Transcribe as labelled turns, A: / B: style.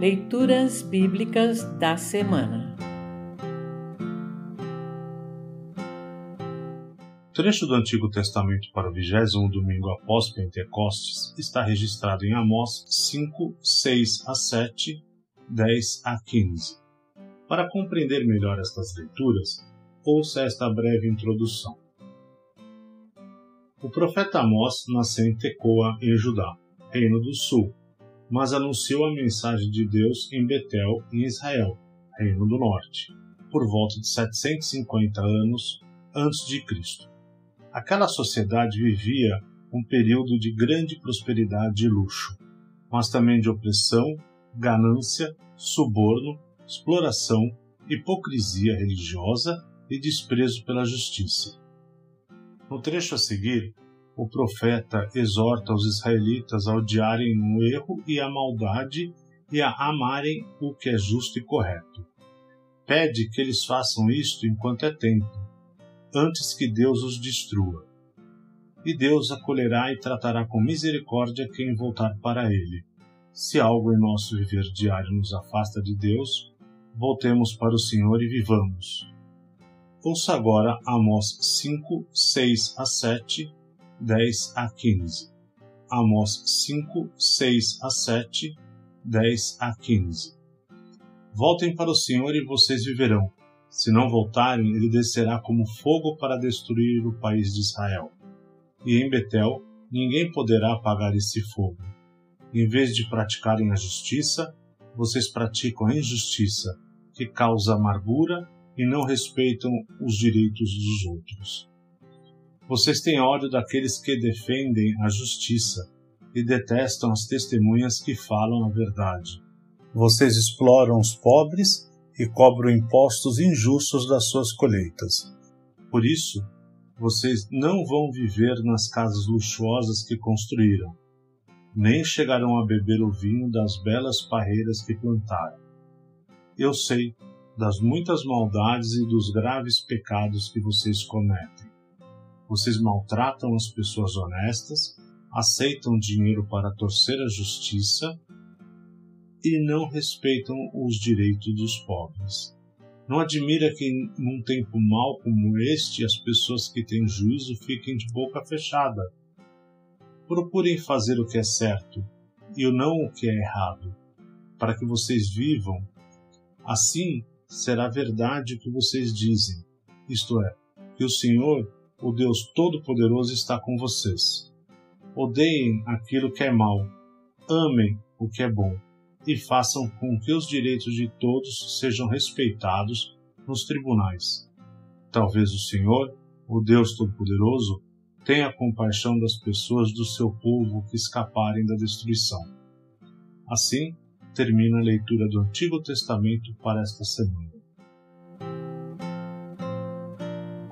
A: Leituras Bíblicas da Semana
B: O trecho do Antigo Testamento para o vigésimo domingo após Pentecostes está registrado em Amós 5, 6 a 7, 10 a 15. Para compreender melhor estas leituras, ouça esta breve introdução. O profeta Amós nasceu em Tecoa, em Judá, Reino do Sul, mas anunciou a mensagem de Deus em Betel, em Israel, Reino do Norte, por volta de 750 anos antes de Cristo. Aquela sociedade vivia um período de grande prosperidade e luxo, mas também de opressão, ganância, suborno, exploração, hipocrisia religiosa e desprezo pela justiça. No trecho a seguir, o profeta exorta os israelitas a odiarem o erro e a maldade e a amarem o que é justo e correto. Pede que eles façam isto enquanto é tempo, antes que Deus os destrua. E Deus acolherá e tratará com misericórdia quem voltar para Ele. Se algo em nosso viver diário nos afasta de Deus, voltemos para o Senhor e vivamos. Ouça agora Amós 5, 6 a 7 10 a 15. Amós 5, 6 a 7, 10 a 15. Voltem para o Senhor e vocês viverão. Se não voltarem, ele descerá como fogo para destruir o país de Israel. E em Betel, ninguém poderá apagar esse fogo. Em vez de praticarem a justiça, vocês praticam a injustiça, que causa amargura e não respeitam os direitos dos outros. Vocês têm ódio daqueles que defendem a justiça e detestam as testemunhas que falam a verdade. Vocês exploram os pobres e cobram impostos injustos das suas colheitas. Por isso, vocês não vão viver nas casas luxuosas que construíram, nem chegarão a beber o vinho das belas parreiras que plantaram. Eu sei das muitas maldades e dos graves pecados que vocês cometem. Vocês maltratam as pessoas honestas, aceitam dinheiro para torcer a justiça e não respeitam os direitos dos pobres. Não admira que, num tempo mau como este, as pessoas que têm juízo fiquem de boca fechada. Procurem fazer o que é certo e não o que é errado, para que vocês vivam. Assim será verdade o que vocês dizem, isto é, que o Senhor o Deus Todo-Poderoso está com vocês. Odeiem aquilo que é mal, amem o que é bom e façam com que os direitos de todos sejam respeitados nos tribunais. Talvez o Senhor, o Deus Todo-Poderoso, tenha compaixão das pessoas do seu povo que escaparem da destruição. Assim, termina a leitura do Antigo Testamento para esta semana.